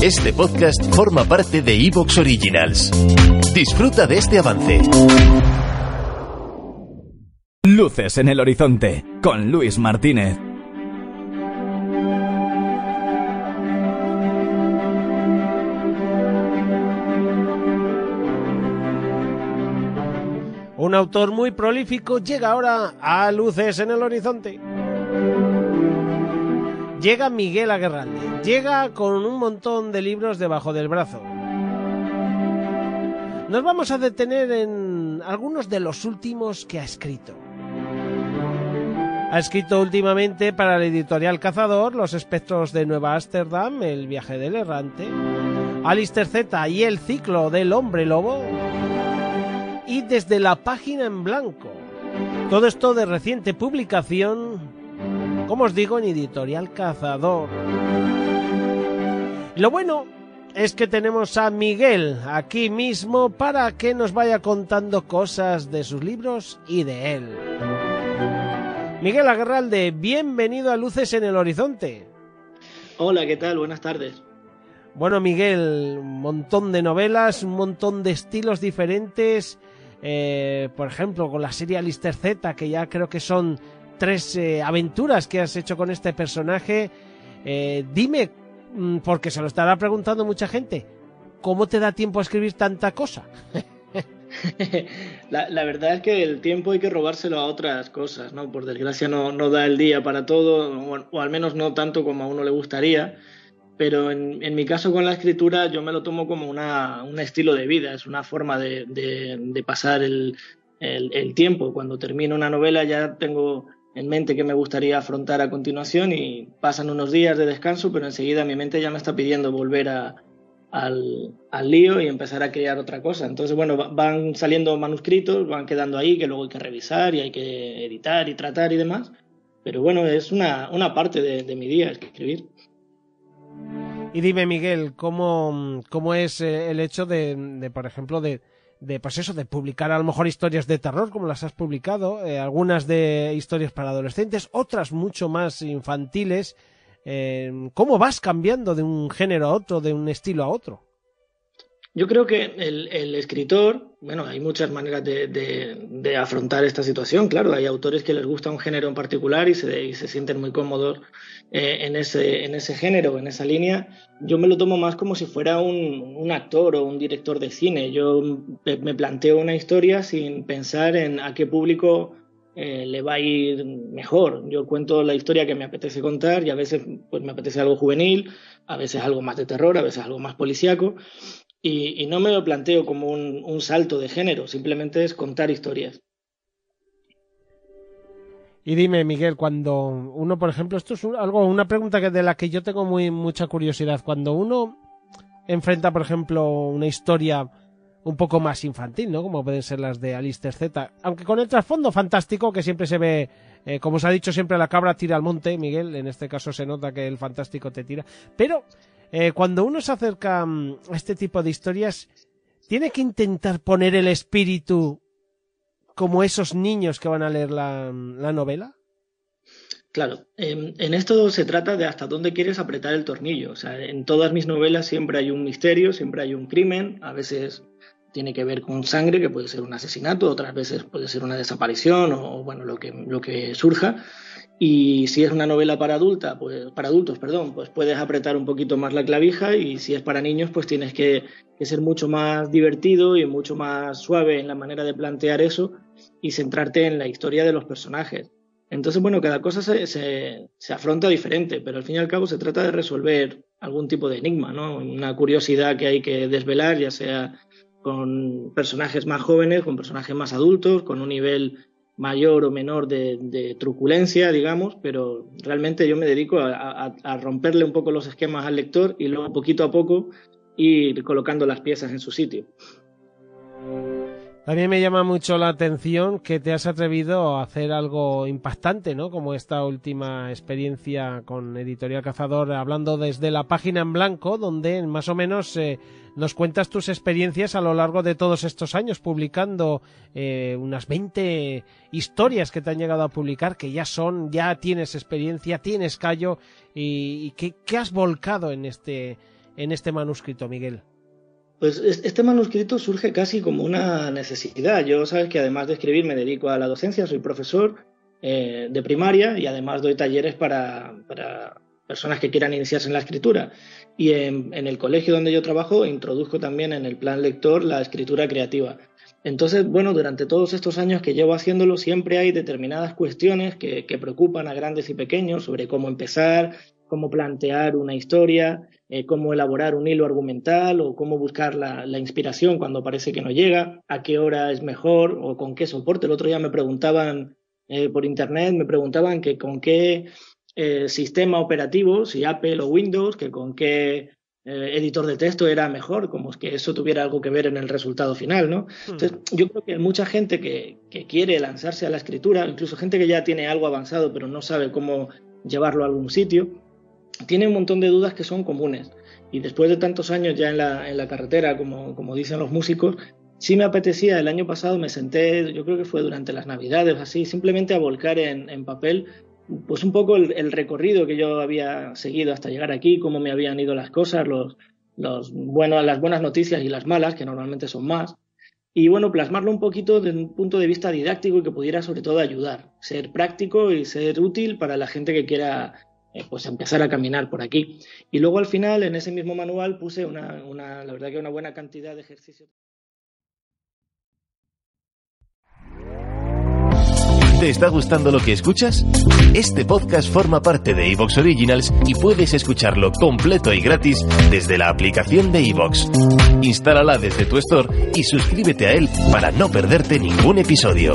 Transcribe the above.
Este podcast forma parte de Evox Originals. Disfruta de este avance. Luces en el horizonte con Luis Martínez. Un autor muy prolífico llega ahora a Luces en el horizonte. Llega Miguel Aguerralde. Llega con un montón de libros debajo del brazo. Nos vamos a detener en algunos de los últimos que ha escrito. Ha escrito últimamente para la editorial Cazador Los espectros de Nueva Ámsterdam, El viaje del errante, Alistair Z y El ciclo del hombre lobo, y desde la página en blanco. Todo esto de reciente publicación, como os digo, en editorial Cazador. Lo bueno es que tenemos a Miguel aquí mismo para que nos vaya contando cosas de sus libros y de él. Miguel Aguerralde, bienvenido a Luces en el Horizonte. Hola, ¿qué tal? Buenas tardes. Bueno, Miguel, un montón de novelas, un montón de estilos diferentes. Eh, por ejemplo, con la serie Alistair Z, que ya creo que son tres eh, aventuras que has hecho con este personaje. Eh, dime, mm, porque se lo estará preguntando mucha gente, ¿cómo te da tiempo a escribir tanta cosa? la, verdad es que el tiempo hay que robárselo a otras cosas, ¿no? Por desgracia no, no da el día para todo, o, al menos no tanto como a uno le gustaría. Pero en, en mi caso con la escritura yo me lo tomo como una, un estilo de vida, es una forma de, de, pasar el, el tiempo. Cuando termino una novela ya tengo en mente que me gustaría afrontar a continuación y pasan unos días de descanso, pero enseguida mi mente ya me está pidiendo volver a, al, al, lío y empezar a crear otra cosa. Entonces, bueno, van saliendo manuscritos, van quedando ahí que luego hay que revisar y hay que editar y tratar y demás. Pero bueno, es una, una parte de, mi día escribir. Y dime, Miguel, ¿cómo, cómo es eh, el hecho de, de por ejemplo, de, de, pues eso, de publicar a lo mejor historias de terror, como las has publicado, eh, algunas de historias para adolescentes, otras mucho más infantiles? Eh, ¿Cómo vas cambiando de un género a otro, de un estilo a otro? Yo creo que el, el escritor, bueno, hay muchas maneras de, de, de, afrontar esta situación, claro, hay autores que les gusta un género en particular y se, y se sienten muy cómodos eh, en, ese, en ese género, en esa línea. Yo me lo tomo más como si fuera un, un actor o un director de cine. Yo me planteo una historia sin pensar en a qué público eh, le va a ir mejor. Yo cuento la historia que me apetece contar y a veces pues, me apetece algo juvenil, a veces algo más de terror, a veces algo más policíaco. Y, no me lo planteo como un, un, salto de género, simplemente es contar historias. Y dime, Miguel, cuando uno, por ejemplo, esto es un, algo, una pregunta que de la que yo tengo muy mucha curiosidad. Cuando uno enfrenta, por ejemplo, una historia un poco más infantil, ¿no? Como pueden ser las de Alistair Z, aunque con el trasfondo fantástico que siempre se ve, eh, como se ha dicho siempre, la cabra tira al monte, Miguel, en este caso se nota que el fantástico te tira, pero eh, cuando uno se acerca mm, a este tipo de historias, tiene que intentar poner el espíritu como esos niños que van a leer la, la novela. Claro, en, en, esto se trata de hasta dónde quieres apretar el tornillo. O sea, en todas mis novelas siempre hay un misterio, siempre hay un crimen, a veces tiene que ver con sangre, que puede ser un asesinato, otras veces puede ser una desaparición o bueno, lo que, lo que surja. Y si es una novela para adulta, pues para adultos, perdón, pues puedes apretar un poquito más la clavija y si es para niños, pues tienes que, ser mucho más divertido y mucho más suave en la manera de plantear eso y centrarte en la historia de los personajes. Entonces, bueno, cada cosa se, se, se, afronta diferente, pero al fin y al cabo se trata de resolver algún tipo de enigma, ¿no? Una curiosidad que hay que desvelar, ya sea con personajes más jóvenes, con personajes más adultos, con un nivel mayor o menor de, truculencia, digamos, pero realmente yo me dedico a, a, a, romperle un poco los esquemas al lector y luego poquito a poco ir colocando las piezas en su sitio. También me llama mucho la atención que te has atrevido a hacer algo impactante, ¿no? Como esta última experiencia con Editorial Cazador, hablando desde la página en blanco, donde más o menos eh, nos cuentas tus experiencias a lo largo de todos estos años, publicando eh, unas 20 historias que te han llegado a publicar, que ya son, ya tienes experiencia, tienes callo, y, y que has volcado en este en este manuscrito, Miguel? Pues este manuscrito surge casi como una necesidad. Yo sabes que además de escribir me dedico a la docencia, soy profesor eh, de primaria y además doy talleres para, personas que quieran iniciarse en la escritura. Y en, el colegio donde yo trabajo introduzco también en el plan lector la escritura creativa. Entonces, bueno, durante todos estos años que llevo haciéndolo, siempre hay determinadas cuestiones que, que preocupan a grandes y pequeños sobre cómo empezar, cómo plantear una historia, eh, cómo elaborar un hilo argumental o cómo buscar la, inspiración cuando parece que no llega, a qué hora es mejor o con qué soporte. El otro día me preguntaban eh, por internet, me preguntaban que con qué eh, sistema operativo, si Apple o Windows, que con qué editor de texto era mejor, como que eso tuviera algo que ver en el resultado final, ¿no? Hmm. Entonces, yo creo que mucha gente que, que quiere lanzarse a la escritura, incluso gente que ya tiene algo avanzado pero no sabe cómo llevarlo a algún sitio, tiene un montón de dudas que son comunes. Y después de tantos años ya en la, en la carretera, como, como dicen los músicos, sí me apetecía, el año pasado me senté, yo creo que fue durante las navidades, así, simplemente a volcar en, en papel pues un poco el, recorrido que yo había seguido hasta llegar aquí, cómo me habían ido las cosas, los, los bueno, las buenas noticias y las malas, que normalmente son más. Y bueno, plasmarlo un poquito desde un punto de vista didáctico y que pudiera sobre todo ayudar, ser práctico y ser útil para la gente que quiera eh, pues empezar a caminar por aquí. Y luego al final, en ese mismo manual, puse una, una, la verdad que una buena cantidad de ejercicios. ¿Te está gustando lo que escuchas? Este podcast forma parte de Evox Originals y puedes escucharlo completo y gratis desde la aplicación de Evox. Instálala desde tu store y suscríbete a él para no perderte ningún episodio.